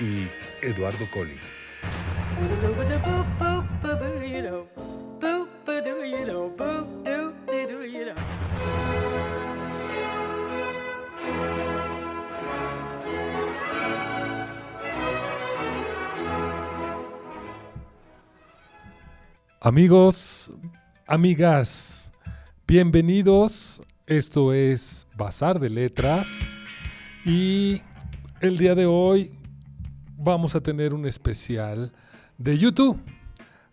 y Eduardo Collins. Amigos, amigas, bienvenidos. Esto es Bazar de Letras y el día de hoy vamos a tener un especial de YouTube.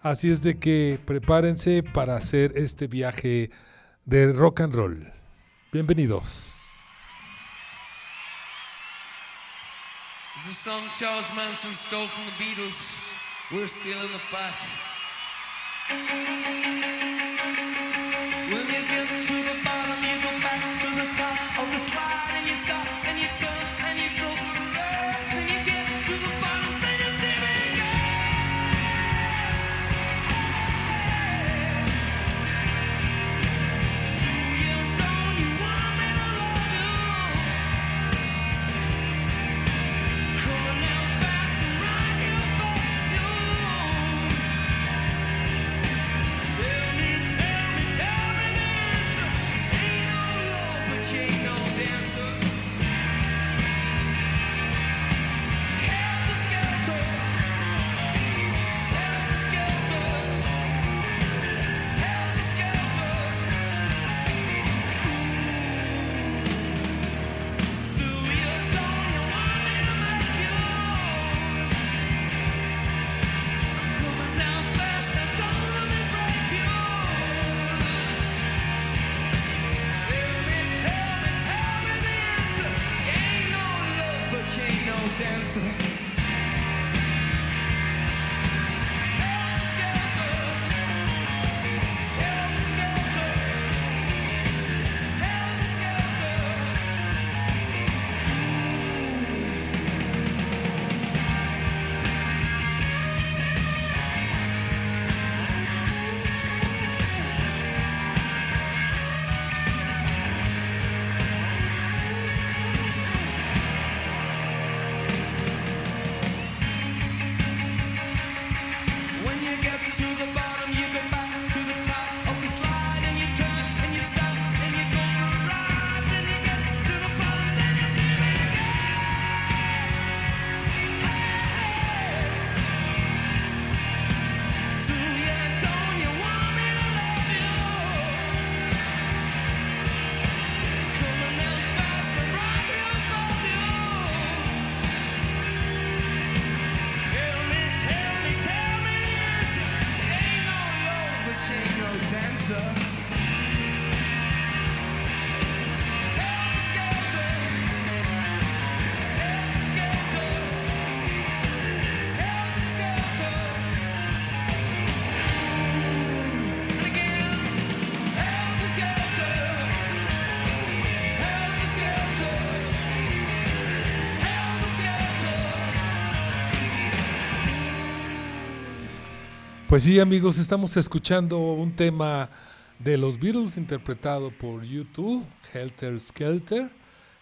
Así es de que prepárense para hacer este viaje de rock and roll. Bienvenidos. Charles Manson Beatles. Pues sí, amigos, estamos escuchando un tema de los Beatles interpretado por YouTube, Helter Skelter,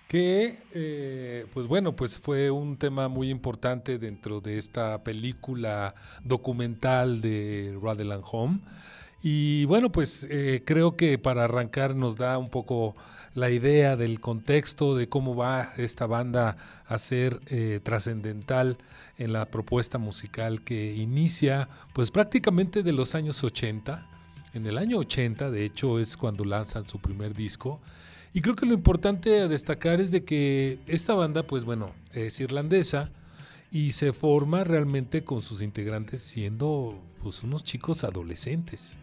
que, eh, pues bueno, pues fue un tema muy importante dentro de esta película documental de Rutherland Home. Y bueno, pues eh, creo que para arrancar nos da un poco la idea del contexto de cómo va esta banda a ser eh, trascendental en la propuesta musical que inicia pues prácticamente de los años 80. En el año 80, de hecho, es cuando lanzan su primer disco. Y creo que lo importante a destacar es de que esta banda, pues bueno, es irlandesa y se forma realmente con sus integrantes siendo pues unos chicos adolescentes.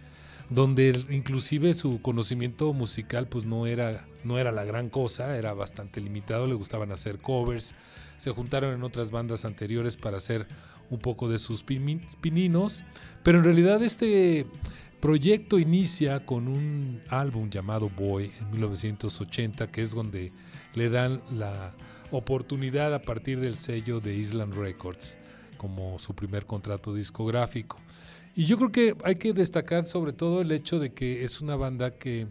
donde inclusive su conocimiento musical pues no era, no era la gran cosa, era bastante limitado, le gustaban hacer covers, se juntaron en otras bandas anteriores para hacer un poco de sus pininos, pero en realidad este proyecto inicia con un álbum llamado Boy en 1980, que es donde le dan la oportunidad a partir del sello de Island Records como su primer contrato discográfico. Y yo creo que hay que destacar sobre todo el hecho de que es una banda que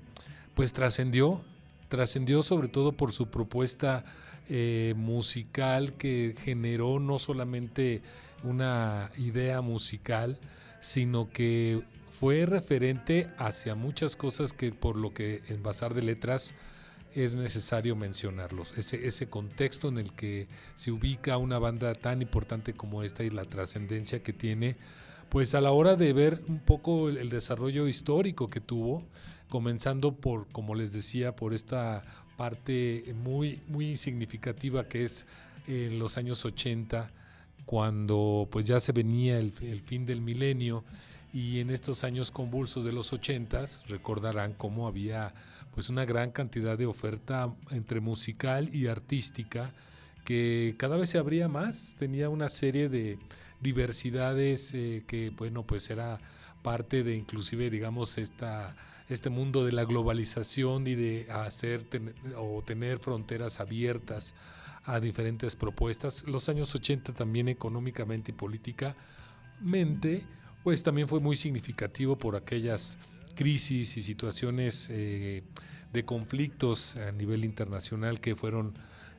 pues trascendió, trascendió sobre todo por su propuesta eh, musical que generó no solamente una idea musical, sino que fue referente hacia muchas cosas que por lo que en Bazar de Letras es necesario mencionarlos. Ese, ese contexto en el que se ubica una banda tan importante como esta y la trascendencia que tiene, pues a la hora de ver un poco el, el desarrollo histórico que tuvo, comenzando por, como les decía, por esta parte muy, muy significativa que es en los años 80, cuando pues ya se venía el, el fin del milenio y en estos años convulsos de los 80 recordarán cómo había pues una gran cantidad de oferta entre musical y artística que cada vez se abría más, tenía una serie de diversidades eh, que bueno pues era parte de inclusive digamos esta este mundo de la globalización y de hacer ten- o tener fronteras abiertas a diferentes propuestas. Los años 80 también económicamente y políticamente, pues también fue muy significativo por aquellas crisis y situaciones eh, de conflictos a nivel internacional que fueron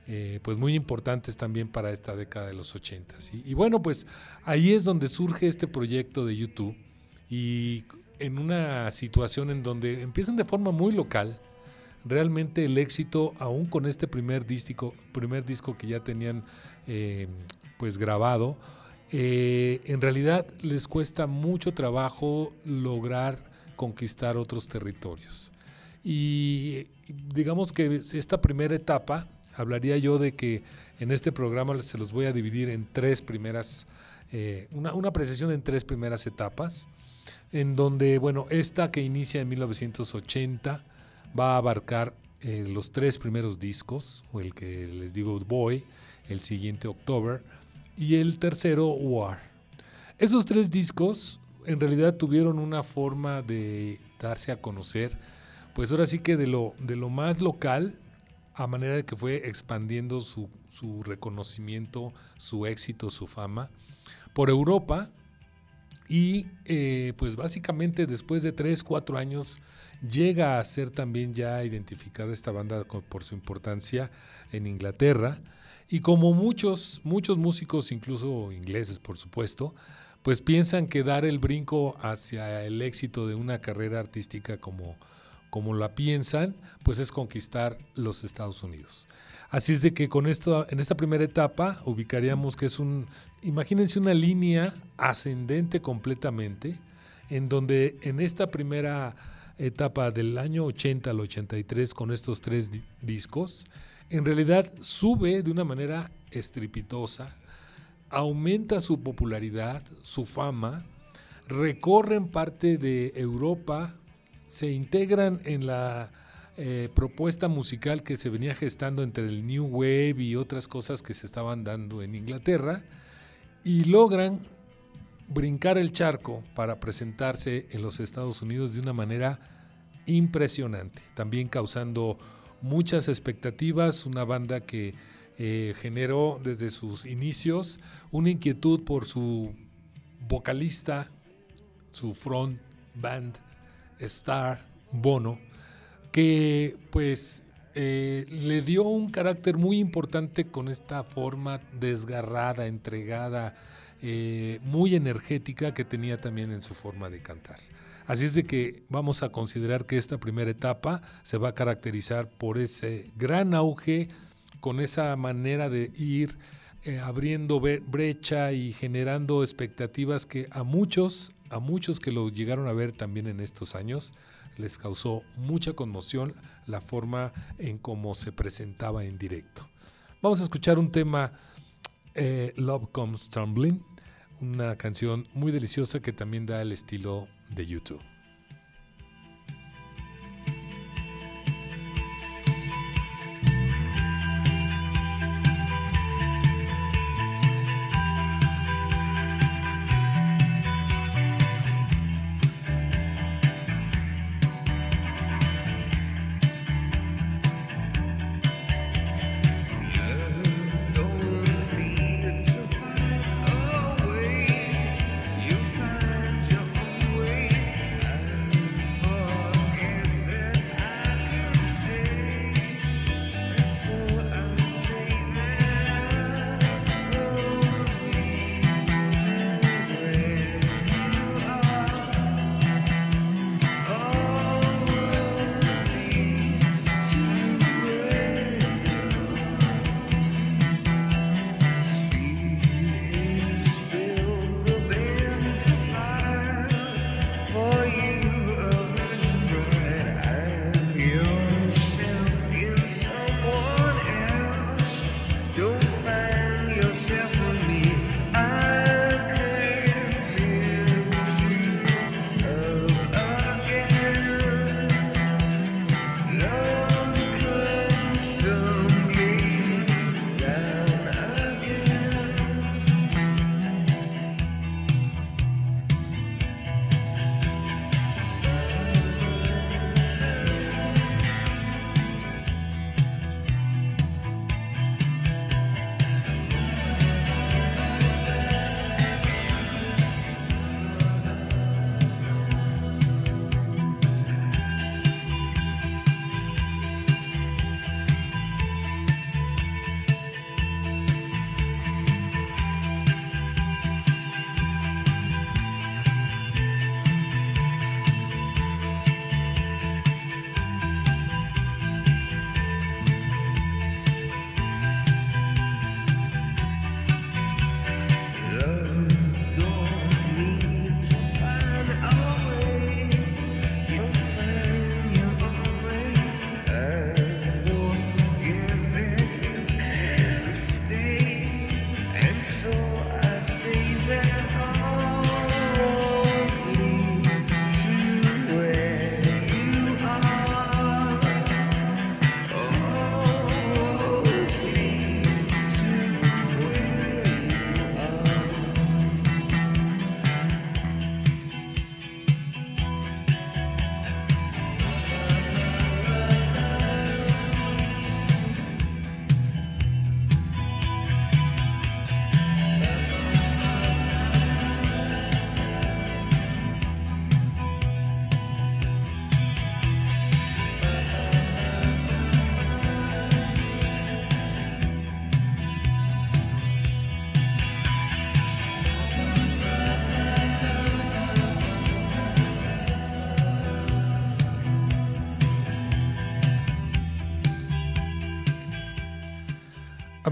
eh, pues muy importantes también para esta década de los 80. Y, y bueno, pues ahí es donde surge este proyecto de YouTube y en una situación en donde empiezan de forma muy local, realmente el éxito, aún con este primer disco, primer disco que ya tenían eh, pues grabado, eh, en realidad les cuesta mucho trabajo lograr conquistar otros territorios. Y digamos que esta primera etapa, hablaría yo de que en este programa se los voy a dividir en tres primeras, eh, una, una en tres primeras etapas, en donde, bueno, esta que inicia en 1980 va a abarcar eh, los tres primeros discos, o el que les digo Boy, el siguiente October, y el tercero War. Esos tres discos en realidad tuvieron una forma de darse a conocer, pues ahora sí que de lo, de lo más local, a manera de que fue expandiendo su, su reconocimiento, su éxito, su fama, por Europa, y eh, pues básicamente después de 3, 4 años llega a ser también ya identificada esta banda por su importancia en Inglaterra. Y como muchos, muchos músicos, incluso ingleses por supuesto, pues piensan que dar el brinco hacia el éxito de una carrera artística como, como la piensan, pues es conquistar los Estados Unidos. Así es de que con esto, en esta primera etapa, ubicaríamos que es un, imagínense una línea ascendente completamente, en donde en esta primera etapa del año 80 al 83, con estos tres di- discos, en realidad sube de una manera estrepitosa, aumenta su popularidad, su fama, recorren parte de Europa, se integran en la eh, propuesta musical que se venía gestando entre el New Wave y otras cosas que se estaban dando en Inglaterra y logran brincar el charco para presentarse en los Estados Unidos de una manera impresionante, también causando muchas expectativas, una banda que eh, generó desde sus inicios una inquietud por su vocalista, su front band, Star Bono, que pues eh, le dio un carácter muy importante con esta forma desgarrada, entregada, eh, muy energética que tenía también en su forma de cantar. Así es de que vamos a considerar que esta primera etapa se va a caracterizar por ese gran auge, con esa manera de ir eh, abriendo bre- brecha y generando expectativas que a muchos, a muchos que lo llegaron a ver también en estos años, les causó mucha conmoción la forma en cómo se presentaba en directo. Vamos a escuchar un tema, eh, Love Comes Tumbling, una canción muy deliciosa que también da el estilo de YouTube.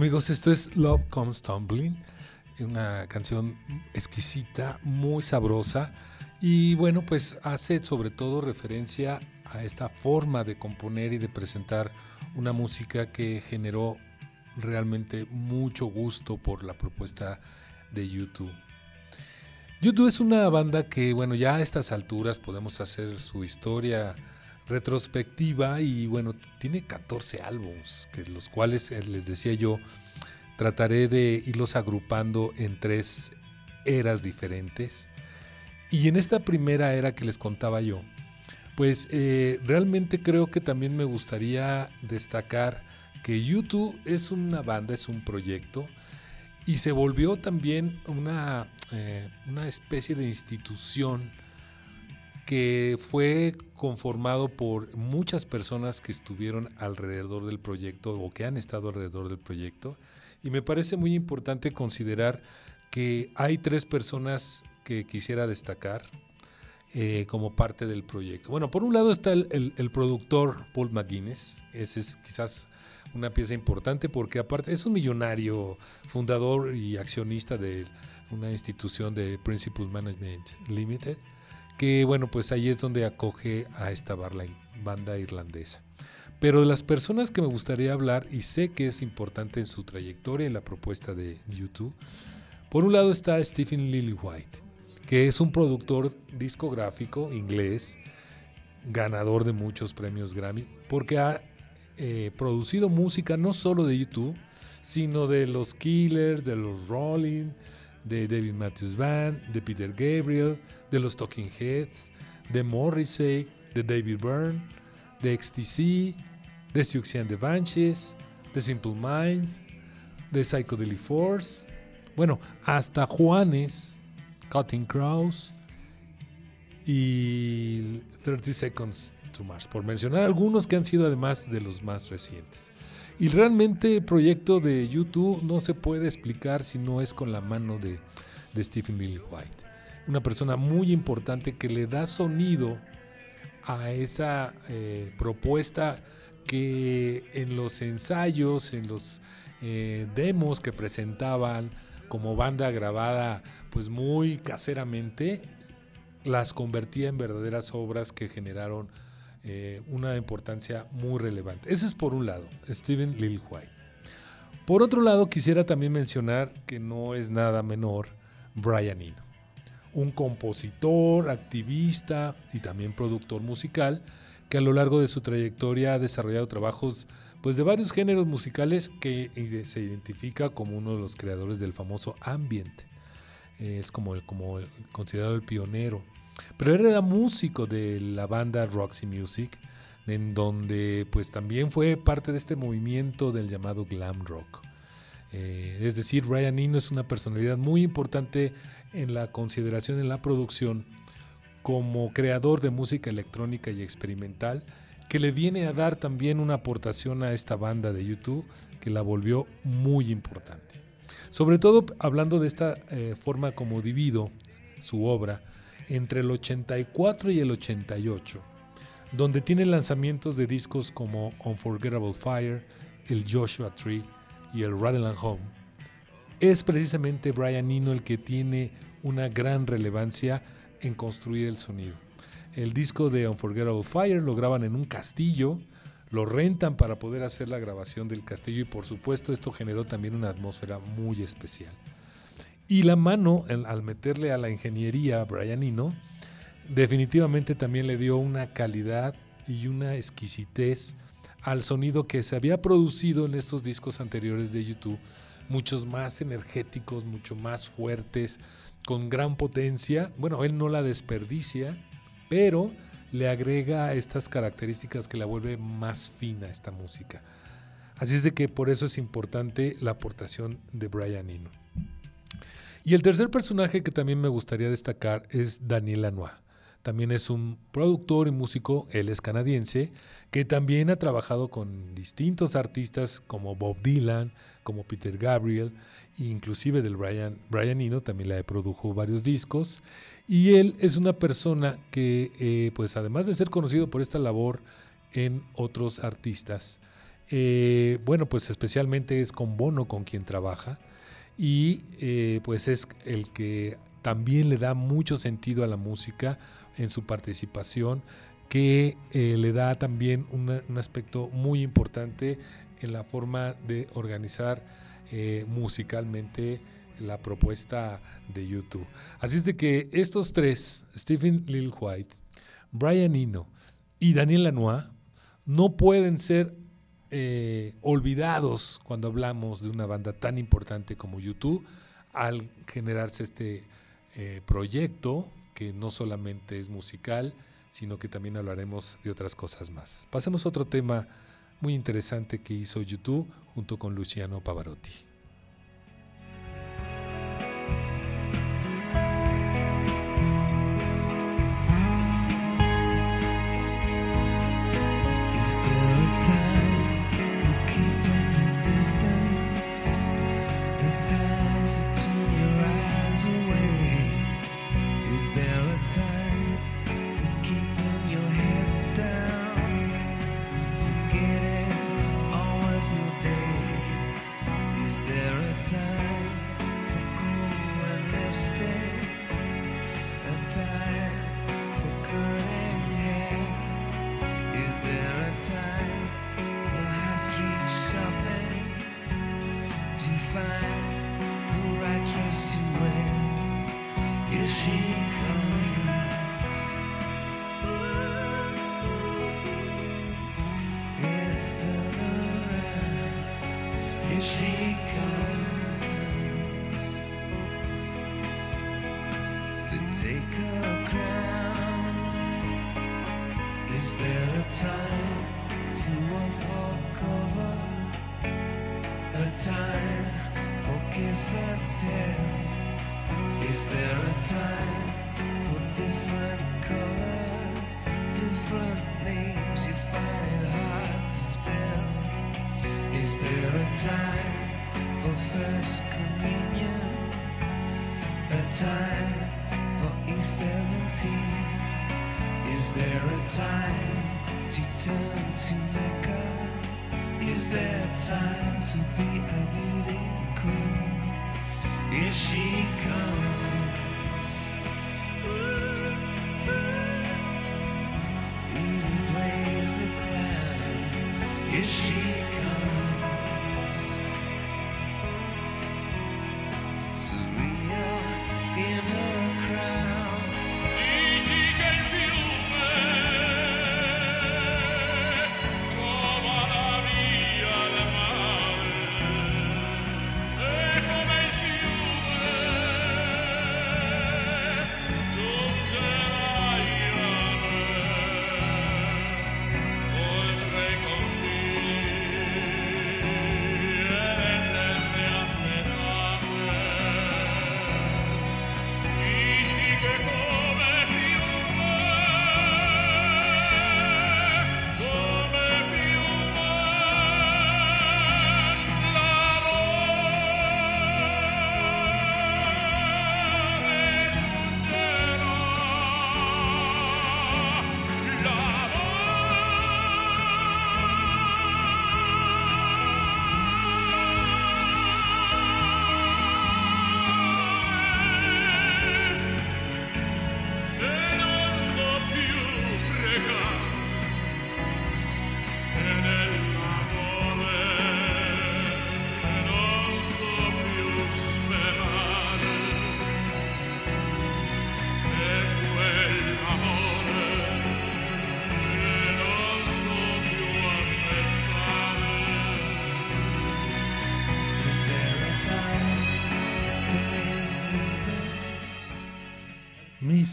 Amigos, esto es Love Comes Tumbling, una canción exquisita, muy sabrosa y bueno, pues hace sobre todo referencia a esta forma de componer y de presentar una música que generó realmente mucho gusto por la propuesta de YouTube. YouTube es una banda que, bueno, ya a estas alturas podemos hacer su historia retrospectiva y bueno, tiene 14 álbumes, que los cuales eh, les decía yo, trataré de irlos agrupando en tres eras diferentes. Y en esta primera era que les contaba yo, pues eh, realmente creo que también me gustaría destacar que YouTube es una banda, es un proyecto y se volvió también una, eh, una especie de institución que fue conformado por muchas personas que estuvieron alrededor del proyecto o que han estado alrededor del proyecto. Y me parece muy importante considerar que hay tres personas que quisiera destacar eh, como parte del proyecto. Bueno, por un lado está el, productor Paul McGuinness, ese es quizás una pieza importante porque aparte es un millonario, fundador y accionista de una institución de Principal Management Limited, que bueno, pues ahí es donde acoge a esta banda irlandesa. Pero de las personas que me gustaría hablar, y sé que es importante en su trayectoria en la propuesta de YouTube, por un lado está Stephen Lillywhite, que es un productor discográfico inglés, ganador de muchos premios Grammy, porque ha eh, producido música no solo de YouTube, sino de los Killers, de los Rolling, de David Matthews Band, de Peter Gabriel, de los Talking Heads, de Morrissey, de David Byrne, de XTC, de Siouxsie and the de Simple Minds, de Psychedelic Force, bueno, hasta Juanes, Cutting Crows y 30 Seconds to Mars, por mencionar algunos que han sido además de los más recientes. Y realmente el proyecto de YouTube no se puede explicar si no es con la mano de, Stephen Lillywhite, una persona muy importante que le da sonido a esa eh, propuesta que en los ensayos, en los eh, demos que presentaban como banda grabada pues muy caseramente, las convertía en verdaderas obras que generaron eh, una importancia muy relevante. Ese es por un lado, Steven Lillywhite. Por otro lado, quisiera también mencionar que no es nada menor Brian Eno, un compositor, activista y también productor musical que a lo largo de su trayectoria ha desarrollado trabajos pues de varios géneros musicales que se identifica como uno de los creadores del famoso ambient. Eh, es como, el- como considerado el pionero. Pero era músico de la banda Roxy Music, en donde pues también fue parte de este movimiento del llamado glam rock. Eh, es decir, Brian Eno es una personalidad muy importante en la consideración en la producción como creador de música electrónica y experimental que le viene a dar también una aportación a esta banda de YouTube que la volvió muy importante. Sobre todo hablando de esta eh, forma como divido su obra entre el 84 y el 88, donde tiene lanzamientos de discos como Unforgettable Fire, el Joshua Tree y el Rattle and Home. Es precisamente Brian Eno el que tiene una gran relevancia en construir el sonido. El disco de Unforgettable Fire lo graban en un castillo, lo rentan para poder hacer la grabación del castillo y por supuesto esto generó también una atmósfera muy especial. Y la mano, al meterle a la ingeniería a Brian Eno, definitivamente también le dio una calidad y una exquisitez al sonido que se había producido en estos discos anteriores de YouTube, muchos más energéticos, mucho más fuertes, con gran potencia. Bueno, él no la desperdicia, pero le agrega estas características que la vuelve más fina esta música. Así es de que por eso es importante la aportación de Brian Eno. Y el tercer personaje que también me gustaría destacar es Daniel Lanois. También es un productor y músico, él es canadiense, que también ha trabajado con distintos artistas como Bob Dylan, como Peter Gabriel, inclusive del Brian, Brian Eno, también le produjo varios discos. Y él es una persona que, eh, pues además de ser conocido por esta labor en otros artistas, Eh, bueno, pues especialmente es con Bono con quien trabaja y eh, pues es el que también le da mucho sentido a la música en su participación, que eh, le da también un aspecto muy importante en la forma de organizar eh, musicalmente la propuesta de YouTube. Así es de que estos tres, Stephen Lil White, Brian Eno y Daniel Lanois, no pueden ser eh, olvidados cuando hablamos de una banda tan importante como YouTube al generarse este eh, proyecto que no solamente es musical, sino que también hablaremos de otras cosas más. Pasemos a otro tema muy interesante que hizo YouTube junto con Luciano Pavarotti. E17? Is there a time to turn to Mecca? Is there time to be a beauty queen? Here she comes.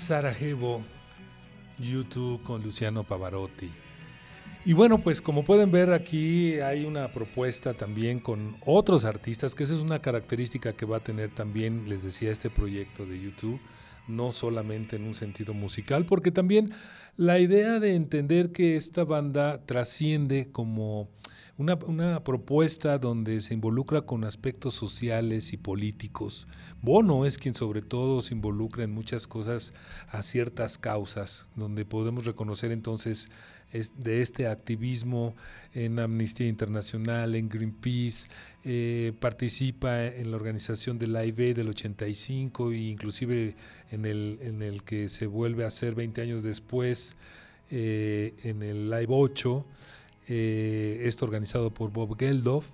Sarajevo, YouTube con Luciano Pavarotti. Y bueno, pues como pueden ver aquí hay una propuesta también con otros artistas, que esa es una característica que va a tener también, les decía, este proyecto de YouTube, no solamente en un sentido musical, porque también la idea de entender que esta banda trasciende como una, una propuesta donde se involucra con aspectos sociales y políticos. Bono es quien sobre todo se involucra en muchas cosas a ciertas causas, donde podemos reconocer entonces es de este activismo en Amnistía Internacional, en Greenpeace, eh, participa en la organización del AIB del 85 e inclusive en el, en el que se vuelve a hacer 20 años después eh, en el Live 8, eh, esto organizado por Bob Geldof,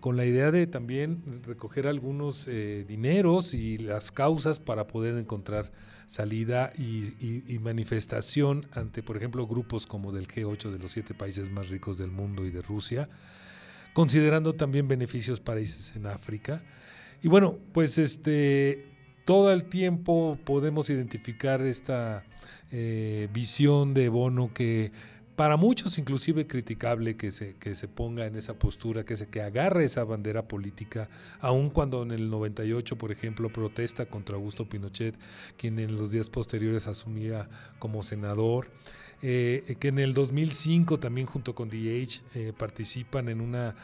con la idea de también recoger algunos eh, dineros y las causas para poder encontrar salida y, manifestación ante, por ejemplo, grupos como del G8 de los siete países más ricos del mundo y de Rusia, considerando también beneficios países en África. Y bueno, pues este todo el tiempo podemos identificar esta eh, visión de Bono que para muchos inclusive criticable que se, que se ponga en esa postura, que se que agarre esa bandera política, aun cuando en el 98, por ejemplo, protesta contra Augusto Pinochet, quien en los días posteriores asumía como senador, eh, que en el 2005 también junto con DH eh, participan en una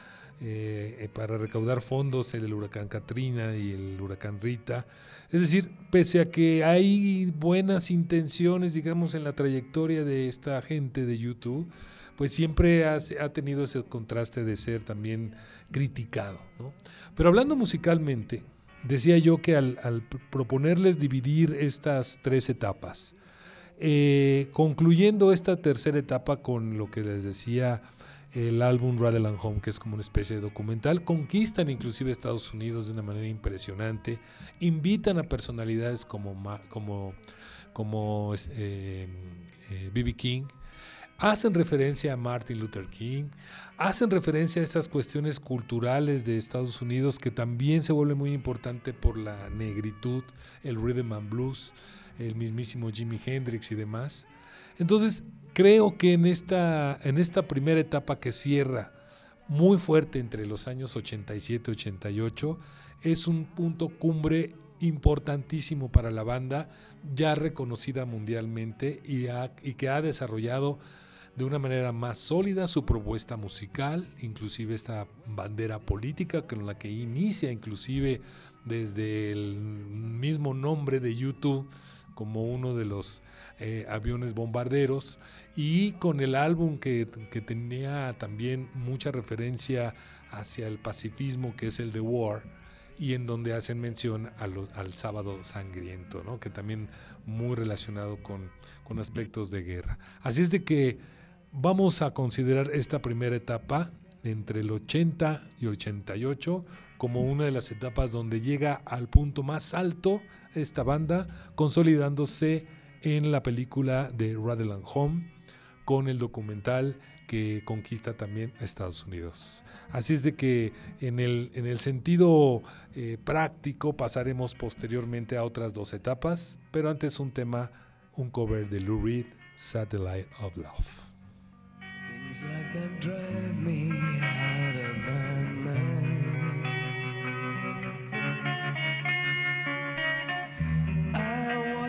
eh, para recaudar fondos el huracán Katrina y el huracán Rita. Es decir, pese a que hay buenas intenciones, digamos, en la trayectoria de esta gente de YouTube, pues siempre ha, tenido ese contraste de ser también criticado. Pero hablando musicalmente, decía yo que al, al proponerles dividir estas tres etapas, eh, concluyendo esta tercera etapa con lo que les decía el álbum Rattle and Home, que es como una especie de documental, conquistan inclusive Estados Unidos de una manera impresionante, invitan a personalidades como como como eh, eh. King, hacen referencia a Martin Luther King, hacen referencia a estas cuestiones culturales de Estados Unidos que también se vuelve muy importante por la negritud, el rhythm and blues, el mismísimo Jimi Hendrix y demás. Entonces, creo que en esta, en esta primera etapa que cierra muy fuerte entre los años 87 y 88, es un punto cumbre importantísimo para la banda, ya reconocida mundialmente y, y que ha desarrollado de una manera más sólida su propuesta musical, inclusive esta bandera política con la que inicia inclusive desde el mismo nombre de YouTube como uno de los eh, aviones bombarderos y con el álbum que, que tenía también mucha referencia hacia el pacifismo que es el The War y en donde hacen mención a al sábado sangriento, ¿no? que también muy relacionado con, con aspectos de guerra. Así es de que vamos a considerar esta primera etapa entre el 80 y 88 como una de las etapas donde llega al punto más alto esta banda, consolidándose en la película de Rattle and Home con el documental que conquista también Estados Unidos. Así es de que en el, en el sentido eh, práctico pasaremos posteriormente a otras dos etapas, pero antes un tema, un cover de Lou Reed, Satellite of Love.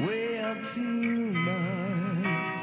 way up to Mars.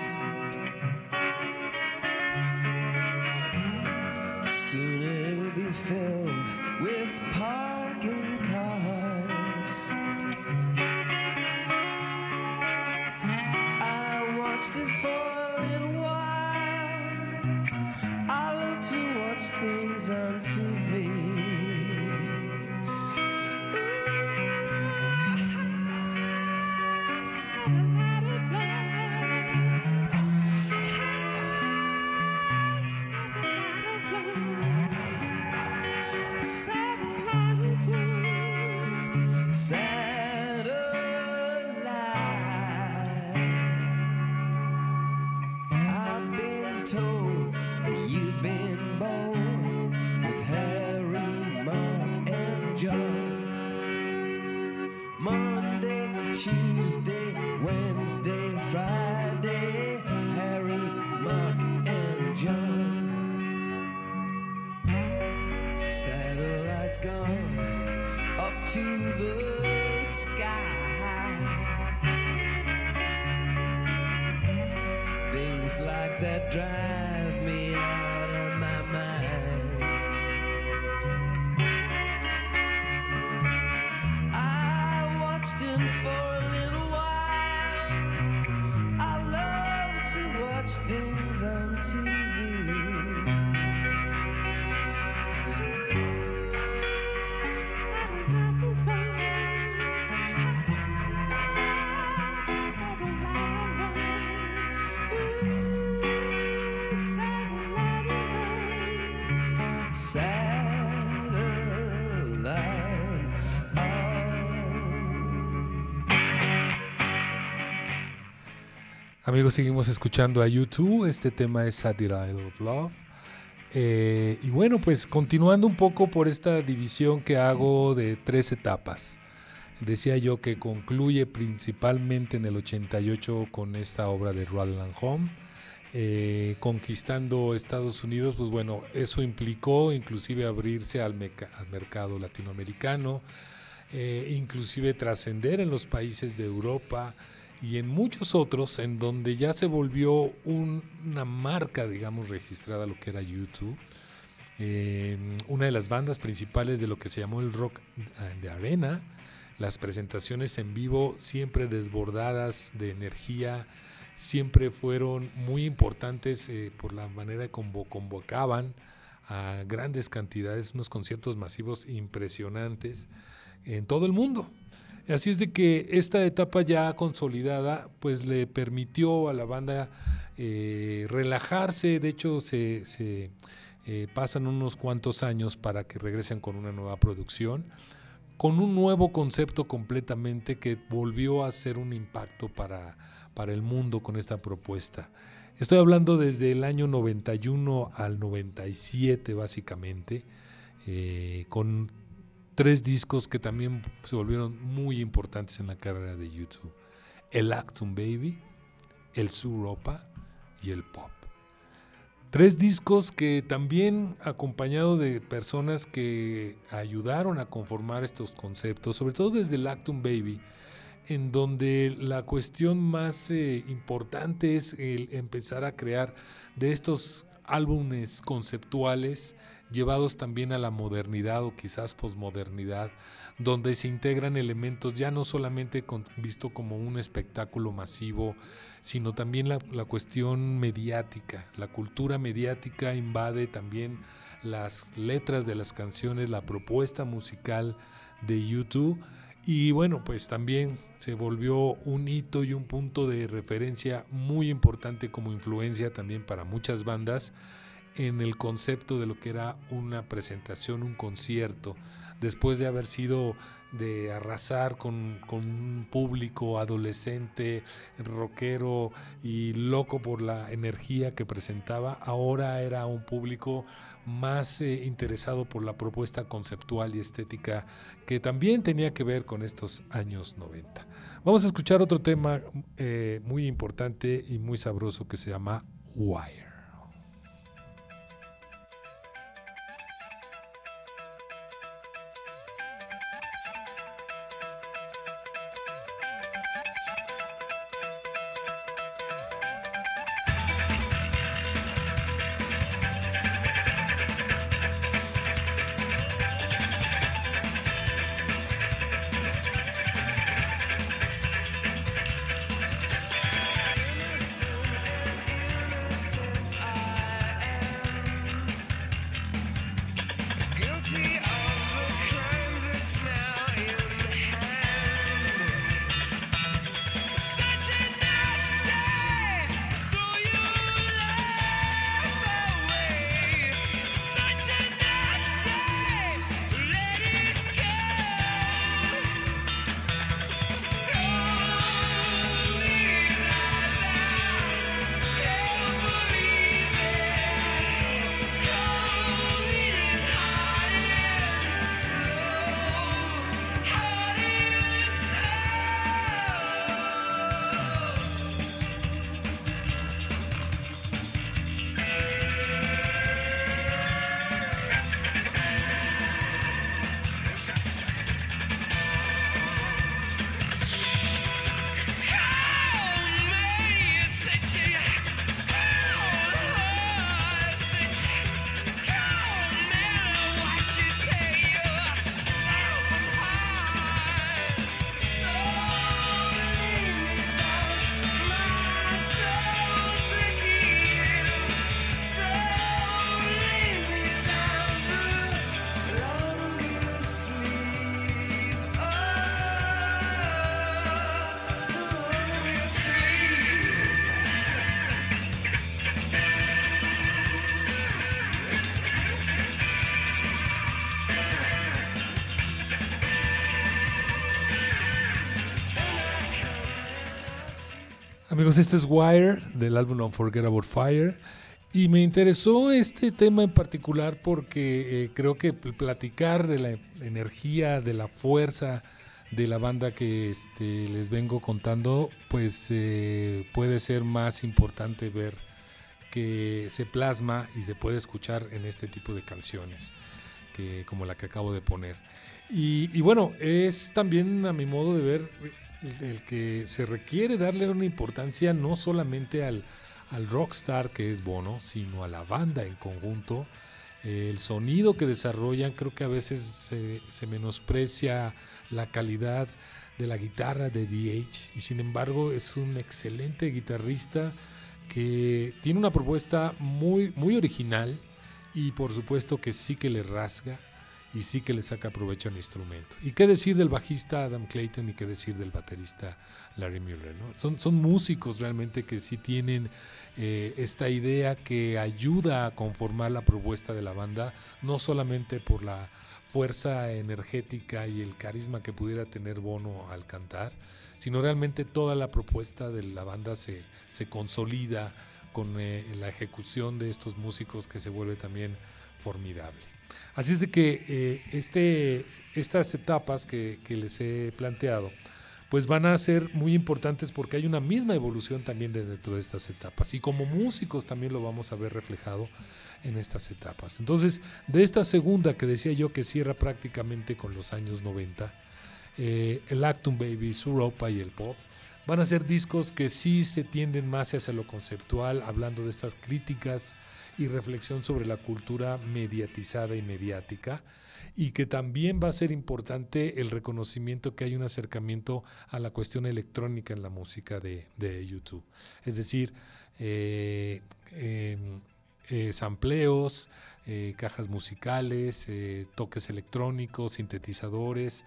Amigos, seguimos escuchando a YouTube. Este tema es Satire of Love. Eh, y bueno, pues continuando un poco por esta división que hago de tres etapas. Decía yo que concluye principalmente en el 88 con esta obra de Roland Home. eh, conquistando Estados Unidos, pues bueno, eso implicó inclusive abrirse al, al mercado latinoamericano, eh, inclusive trascender en los países de Europa y en muchos otros en donde ya se volvió un- una marca, digamos, registrada lo que era YouTube. Eh, una de las bandas principales de lo que se llamó el rock eh, de arena, las presentaciones en vivo siempre desbordadas de energía, siempre fueron muy importantes eh, por la manera como convocaban a grandes cantidades, unos conciertos masivos impresionantes en todo el mundo. Así es de que esta etapa ya consolidada pues le permitió a la banda eh, relajarse, de hecho se, eh, pasan unos cuantos años para que regresen con una nueva producción, con un nuevo concepto completamente que volvió a ser un impacto para, para el mundo con esta propuesta. Estoy hablando desde el año 91 al 97 básicamente, eh, con tres discos que también se volvieron muy importantes en la carrera de YouTube. El Actum Baby, el Suropa y el Pop. Tres discos que también acompañado de personas que ayudaron a conformar estos conceptos, sobre todo desde el Actum Baby, en donde la cuestión más eh, importante es el empezar a crear de estos álbumes conceptuales llevados también a la modernidad o quizás posmodernidad, donde se integran elementos ya no solamente visto como un espectáculo masivo, sino también la cuestión mediática. La cultura mediática invade también las letras de las canciones, la propuesta musical de YouTube. Y bueno, pues también se volvió un hito y un punto de referencia muy importante como influencia también para muchas bandas en el concepto de lo que era una presentación, un concierto, después de haber sido de arrasar con, con un público adolescente, rockero y loco por la energía que presentaba, ahora era un público más eh, interesado por la propuesta conceptual y estética que también tenía que ver con estos años 90. Vamos a escuchar otro tema eh, muy importante y muy sabroso que se llama Wire. Amigos, esto es Wire del álbum Unforgettable Fire. Y me interesó este tema en particular porque eh, creo que pl- platicar de la energía, de la fuerza de la banda que este, les vengo contando, pues eh, puede ser más importante ver que se plasma y se puede escuchar en este tipo de canciones, que, como la que acabo de poner. Y, y bueno, es también a mi modo de ver el, que se requiere darle una importancia no solamente al, al rockstar que es Bono, sino a la banda en conjunto. El sonido que desarrollan, creo que a veces se, se menosprecia la calidad de la guitarra de DH y sin embargo es un excelente guitarrista que tiene una propuesta muy, muy original y por supuesto que sí que le rasga y sí que le saca provecho al instrumento. ¿Y qué decir del bajista Adam Clayton y qué decir del baterista Larry Mueller? ¿no? Son, son músicos realmente que sí tienen eh, esta idea que ayuda a conformar la propuesta de la banda, no solamente por la fuerza energética y el carisma que pudiera tener Bono al cantar, sino realmente toda la propuesta de la banda se, se consolida con eh, la ejecución de estos músicos que se vuelve también formidable. Así es de que eh, este, estas etapas que, les he planteado, pues van a ser muy importantes porque hay una misma evolución también de dentro de estas etapas. Y como músicos también lo vamos a ver reflejado en estas etapas. Entonces, de esta segunda que decía yo que cierra prácticamente con los años 90, eh, el Actum Baby, Suropa y el Pop, van a ser discos que sí se tienden más hacia lo conceptual, hablando de estas críticas y reflexión sobre la cultura mediatizada y mediática, y que también va a ser importante el reconocimiento que hay un acercamiento a la cuestión electrónica en la música de, de YouTube. Es decir, eh, eh, eh, sampleos, eh, cajas musicales, eh, toques electrónicos, sintetizadores,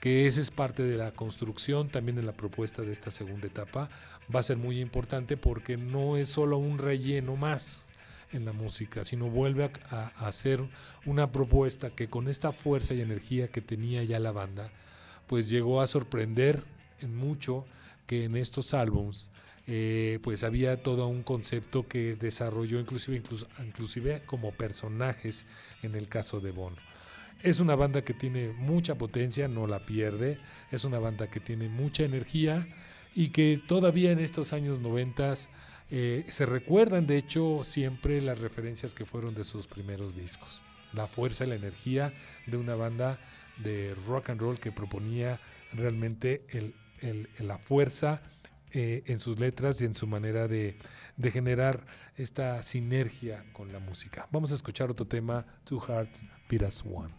que esa es parte de la construcción también de la propuesta de esta segunda etapa. Va a ser muy importante porque no es solo un relleno más en la música, sino vuelve a, ser una propuesta que con esta fuerza y energía que tenía ya la banda, pues llegó a sorprender en mucho que en estos álbums eh, pues había todo un concepto que desarrolló inclusive, inclusive como personajes en el caso de Bono. Es una banda que tiene mucha potencia, no la pierde, es una banda que tiene mucha energía y que todavía en estos años noventas eh, se recuerdan de hecho siempre las referencias que fueron de sus primeros discos. La fuerza y la energía de una banda de rock and roll que proponía realmente la fuerza eh, en sus letras y en su manera de, de, generar esta sinergia con la música. Vamos a escuchar otro tema, Two Hearts Beat as One.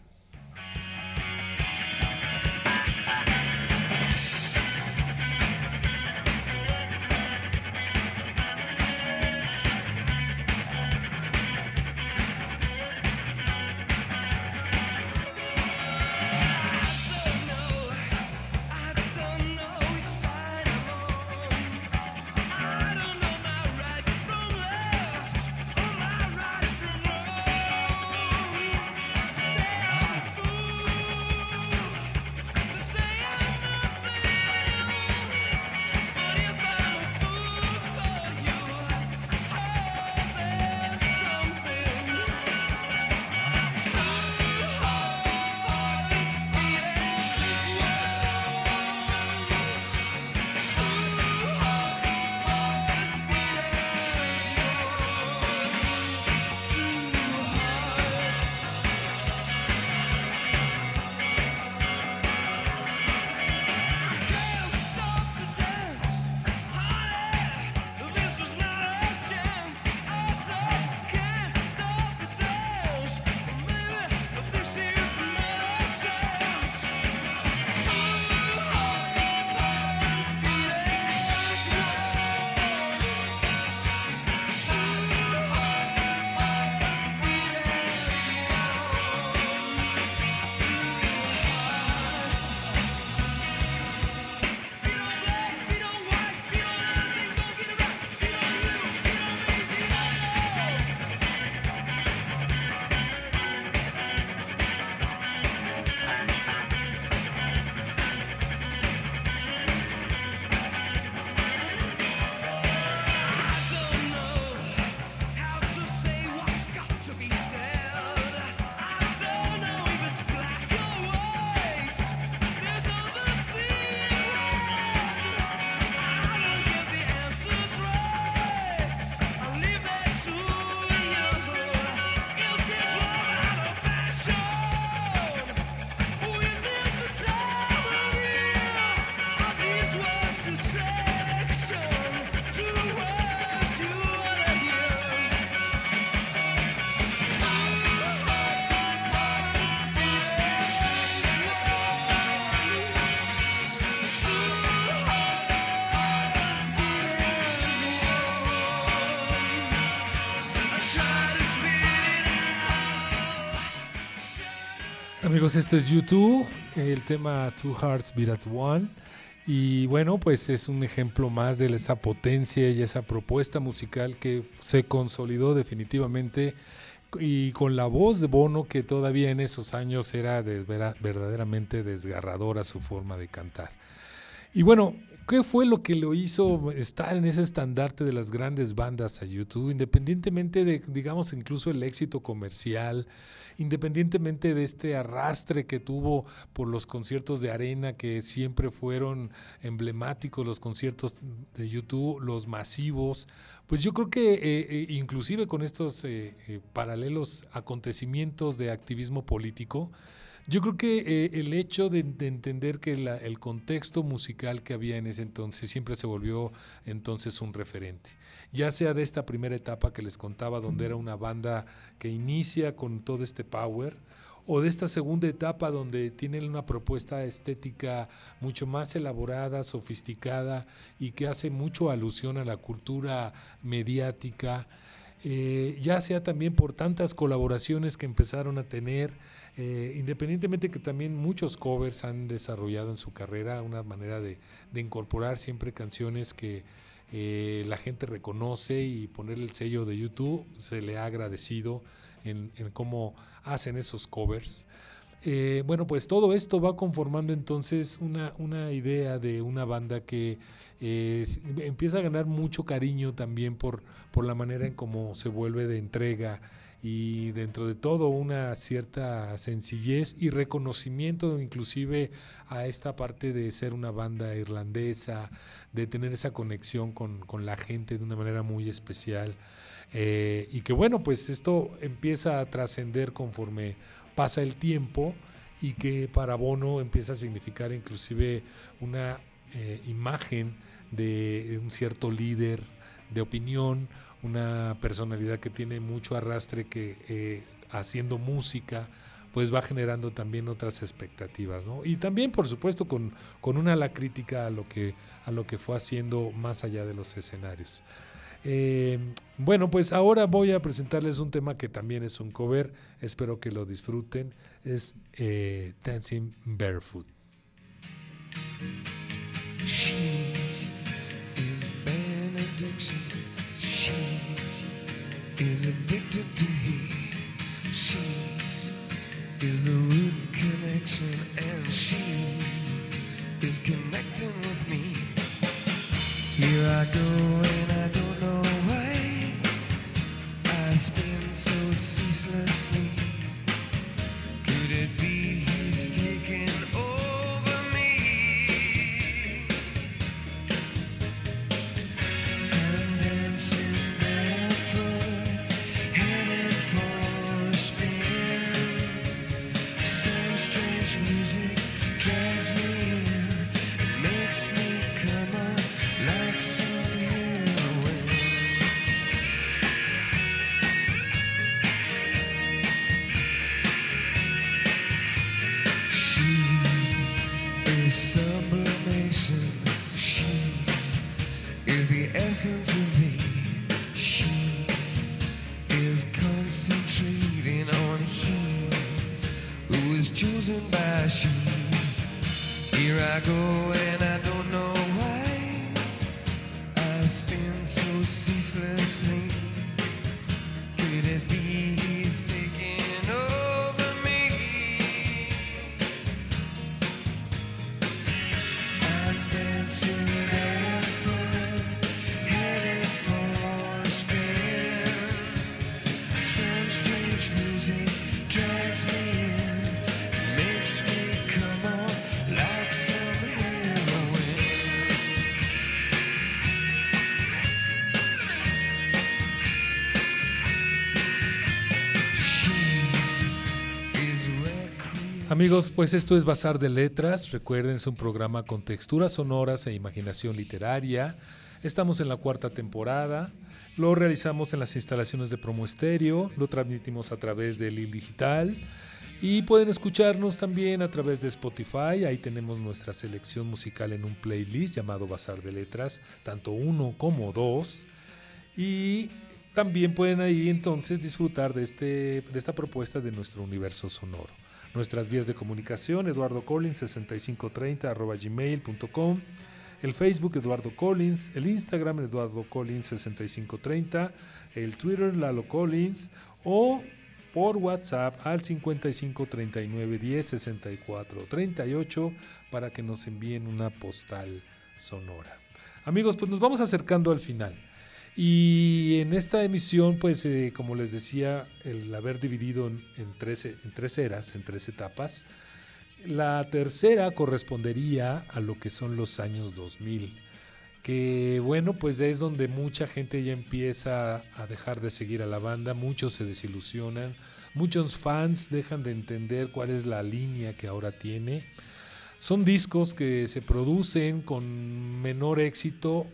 Amigos, esto es YouTube, el tema Two Hearts Beat as One. Y bueno, pues es un ejemplo más de esa potencia y esa propuesta musical que se consolidó definitivamente y con la voz de Bono que todavía en esos años era desvera- verdaderamente desgarradora su forma de cantar. Y bueno, ¿qué fue lo que lo hizo estar en ese estandarte de las grandes bandas a YouTube? Independientemente de, digamos, incluso el éxito comercial, independientemente de este arrastre que tuvo por los conciertos de arena que siempre fueron emblemáticos, los conciertos de YouTube, los masivos, pues yo creo que eh, eh, inclusive con estos eh, eh, paralelos acontecimientos de activismo político, yo creo que eh, el hecho de, de entender que la- el contexto musical que había en ese entonces siempre se volvió entonces un referente. Ya sea de esta primera etapa que les contaba, donde era una banda que inicia con todo este power, o de esta segunda etapa donde tienen una propuesta estética mucho más elaborada, sofisticada y que hace mucho alusión a la cultura mediática, eh, ya sea también por tantas colaboraciones que empezaron a tener, eh, independientemente que también muchos covers han desarrollado en su carrera una manera de, incorporar siempre canciones que eh, la gente reconoce y poner el sello de YouTube se le ha agradecido en, cómo hacen esos covers. Bueno, pues todo esto va conformando entonces una, una idea de una banda que eh, s- empieza a ganar mucho cariño también por, por la manera en cómo se vuelve de entrega y dentro de todo una cierta sencillez y reconocimiento inclusive a esta parte de ser una banda irlandesa, de tener esa conexión con, con la gente de una manera muy especial. Eh, y que bueno, pues esto empieza a trascender conforme pasa el tiempo y que para Bono empieza a significar inclusive una eh, imagen de un cierto líder de opinión, una personalidad que tiene mucho arrastre que eh, haciendo música pues va generando también otras expectativas, ¿no? Y también, por supuesto, con, con una la crítica a lo que a lo que fue haciendo más allá de los escenarios. Eh, bueno, pues ahora voy a presentarles un tema que también es un cover. Espero que lo disfruten. Es eh, Dancing Barefoot. Is addicted to heat. She is the root connection, and she is connecting with me. Here I go, and I don't know why. I spin so ceaselessly. Amigos, pues esto es Bazar de Letras. Recuerden, es un programa con texturas sonoras e imaginación literaria. Estamos en la cuarta temporada. Lo realizamos en las instalaciones de Promo Estéreo. Lo transmitimos a través de Lil Digital. Y pueden escucharnos también a través de Spotify. Ahí tenemos nuestra selección musical en un playlist llamado Bazar de Letras, tanto uno como dos. Y también pueden ahí entonces disfrutar de, este, de esta propuesta de nuestro universo sonoro. Nuestras vías de comunicación, Eduardo Collins 6530 arroba gmail.com, el Facebook Eduardo Collins, el Instagram Eduardo Collins 6530, el Twitter Lalo Collins o por WhatsApp al 55 39 10 64 38 para que nos envíen una postal sonora. Amigos, pues nos vamos acercando al final. Y en esta emisión, pues eh, como les decía, el haber dividido en, en, tres, en tres eras, en tres etapas, la tercera correspondería a lo que son los años 2000, que bueno, pues es donde mucha gente ya empieza a dejar de seguir a la banda, muchos se desilusionan, muchos fans dejan de entender cuál es la línea que ahora tiene. Son discos que se producen con menor éxito,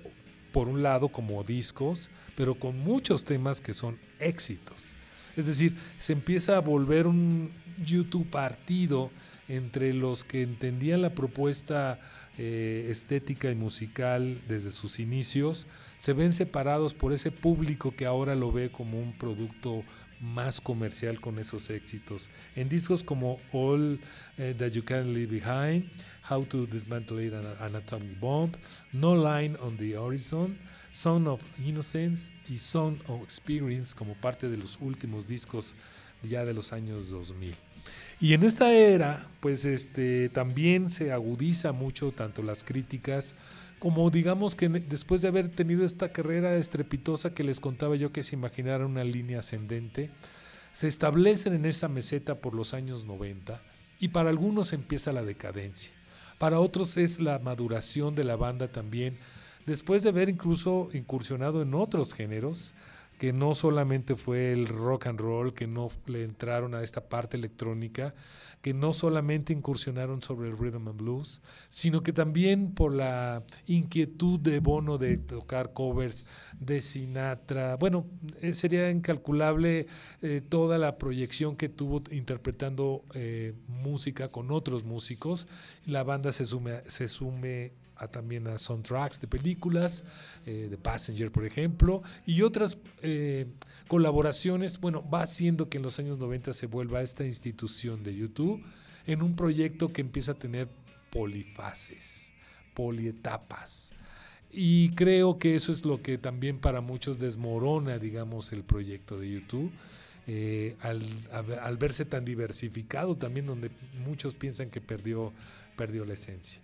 por un lado como discos, pero con muchos temas que son éxitos. Es decir, se empieza a volver un YouTube partido entre los que entendían la propuesta eh, estética y musical desde sus inicios, se ven separados por ese público que ahora lo ve como un producto más comercial con esos éxitos. En discos como All eh, That You Can Leave Behind, How to Dismantle an, Atomic Bomb, No Line on the Horizon, Son of Innocence y Son of Experience como parte de los últimos discos ya de los años 2000. Y en esta era, pues este, también se agudiza mucho tanto las críticas como digamos que después de haber tenido esta carrera estrepitosa que les contaba yo que se imaginara una línea ascendente, se establecen en esa meseta por los años 90 y para algunos empieza la decadencia. Para otros es la maduración de la banda también, después de haber incluso incursionado en otros géneros, que no solamente fue el rock and roll, que no le entraron a esta parte electrónica, que no solamente incursionaron sobre el rhythm and blues, sino que también por la inquietud de Bono de tocar covers de Sinatra. Bueno, eh, sería incalculable eh, toda la proyección que tuvo interpretando eh, música con otros músicos. La banda se sume, se sume a, también a soundtracks de películas, eh, de Passenger, por ejemplo, y otras eh, colaboraciones. Bueno, va haciendo que en los años 90 se vuelva esta institución de YouTube en un proyecto que empieza a tener polifases, polietapas. Y creo que eso es lo que también para muchos desmorona, digamos, el proyecto de YouTube. Eh, al, al, verse tan diversificado también donde muchos piensan que perdió, perdió la esencia.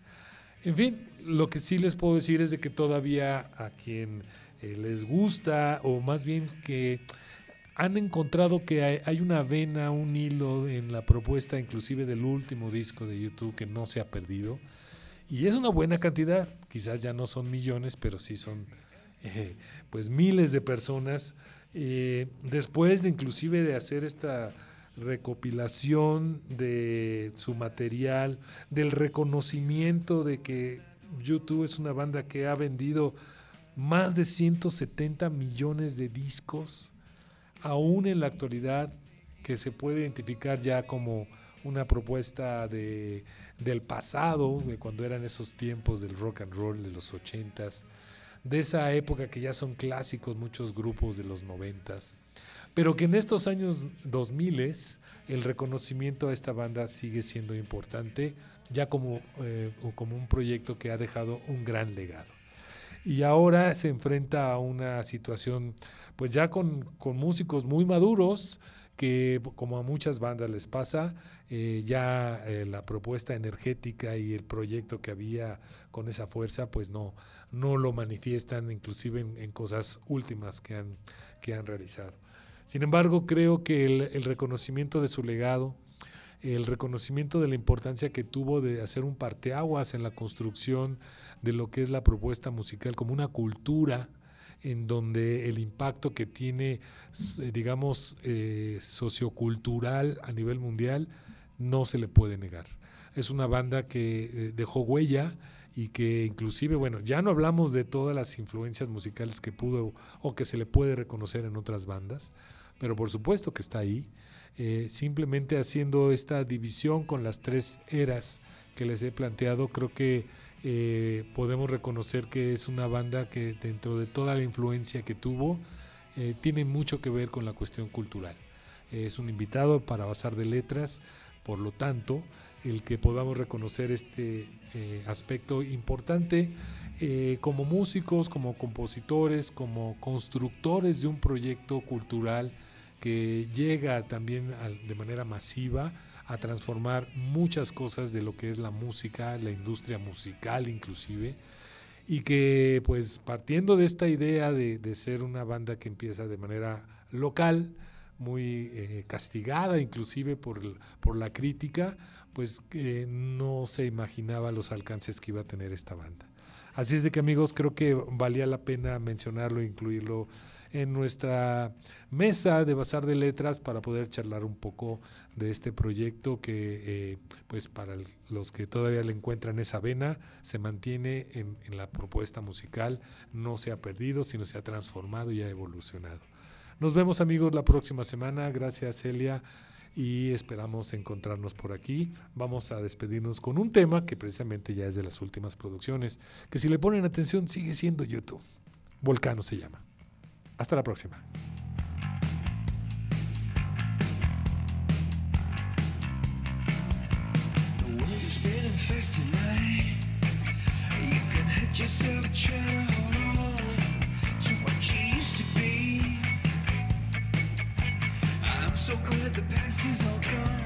En fin, lo que sí les puedo decir es de que todavía a quien eh, les gusta, o más bien que han encontrado que hay, una vena, un hilo en la propuesta inclusive del último disco de YouTube que no se ha perdido. Y es una buena cantidad, quizás ya no son millones, pero sí son eh, pues miles de personas. Eh, después de inclusive de hacer esta recopilación de su material, del reconocimiento de que YouTube es una banda que ha vendido más de 170 millones de discos, aún en la actualidad, que se puede identificar ya como una propuesta de, del pasado, de cuando eran esos tiempos del rock and roll de los 80s, de esa época que ya son clásicos muchos grupos de los 90s pero que en estos años 2000 el reconocimiento a esta banda sigue siendo importante, ya como, eh, como un proyecto que ha dejado un gran legado. Y ahora se enfrenta a una situación, pues ya con, con músicos muy maduros, que como a muchas bandas les pasa, eh, ya eh, la propuesta energética y el proyecto que había con esa fuerza, pues no, no lo manifiestan inclusive en, en cosas últimas que han, que han realizado. Sin embargo, creo que el, reconocimiento de su legado, el reconocimiento de la importancia que tuvo de hacer un parteaguas en la construcción de lo que es la propuesta musical como una cultura en donde el impacto que tiene, digamos, eh, sociocultural a nivel mundial no se le puede negar. Es una banda que eh, dejó huella y que inclusive, bueno, ya no hablamos de todas las influencias musicales que pudo o que se le puede reconocer en otras bandas, pero por supuesto que está ahí, eh, simplemente haciendo esta división con las tres eras que les he planteado, creo que eh, podemos reconocer que es una banda que dentro de toda la influencia que tuvo, eh, tiene mucho que ver con la cuestión cultural. Es un invitado para Bazar de Letras, por lo tanto, el que podamos reconocer este eh, aspecto importante eh, como músicos, como compositores, como constructores de un proyecto cultural que llega también de manera masiva a transformar muchas cosas de lo que es la música, la industria musical inclusive, y que pues partiendo de esta idea de, ser una banda que empieza de manera local, muy eh, castigada inclusive por, por la crítica, pues que no se imaginaba los alcances que iba a tener esta banda. Así es de que amigos, creo que valía la pena mencionarlo e incluirlo en nuestra mesa de Bazar de Letras para poder charlar un poco de este proyecto que, eh, pues para los que todavía le encuentran esa vena, se mantiene en, en la propuesta musical, no se ha perdido, sino se ha transformado y ha evolucionado. Nos vemos amigos la próxima semana, gracias Celia y esperamos encontrarnos por aquí. Vamos a despedirnos con un tema que precisamente ya es de las últimas producciones, que si le ponen atención sigue siendo YouTube. Volcano se llama. Hasta la próxima. So glad the past is all gone.